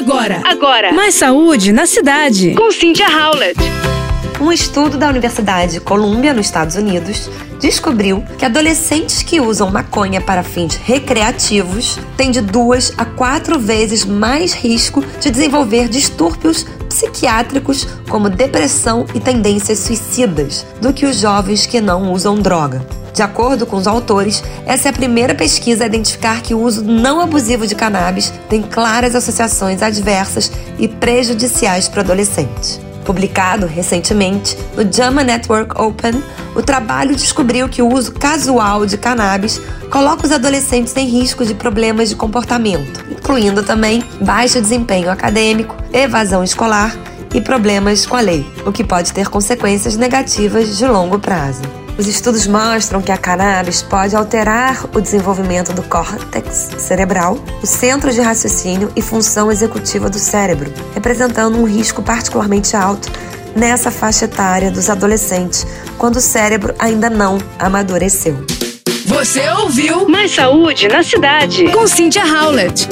Agora, Agora, mais saúde na cidade. com Cynthia Howlett. Um estudo da Universidade de Columbia, nos Estados Unidos, descobriu que adolescentes que usam maconha para fins recreativos têm de duas a quatro vezes mais risco de desenvolver distúrbios psiquiátricos como depressão e tendências suicidas do que os jovens que não usam droga. De acordo com os autores, essa é a primeira pesquisa a identificar que o uso não abusivo de cannabis tem claras associações adversas e prejudiciais para adolescentes. Publicado recentemente no JAMA Network Open, o trabalho descobriu que o uso casual de cannabis coloca os adolescentes em risco de problemas de comportamento, incluindo também baixo desempenho acadêmico, evasão escolar e problemas com a lei, o que pode ter consequências negativas de longo prazo. Os estudos mostram que a cannabis pode alterar o desenvolvimento do córtex cerebral, o centro de raciocínio e função executiva do cérebro, representando um risco particularmente alto nessa faixa etária dos adolescentes, quando o cérebro ainda não amadureceu. Você ouviu Mais saúde na cidade. com Cynthia Howlett.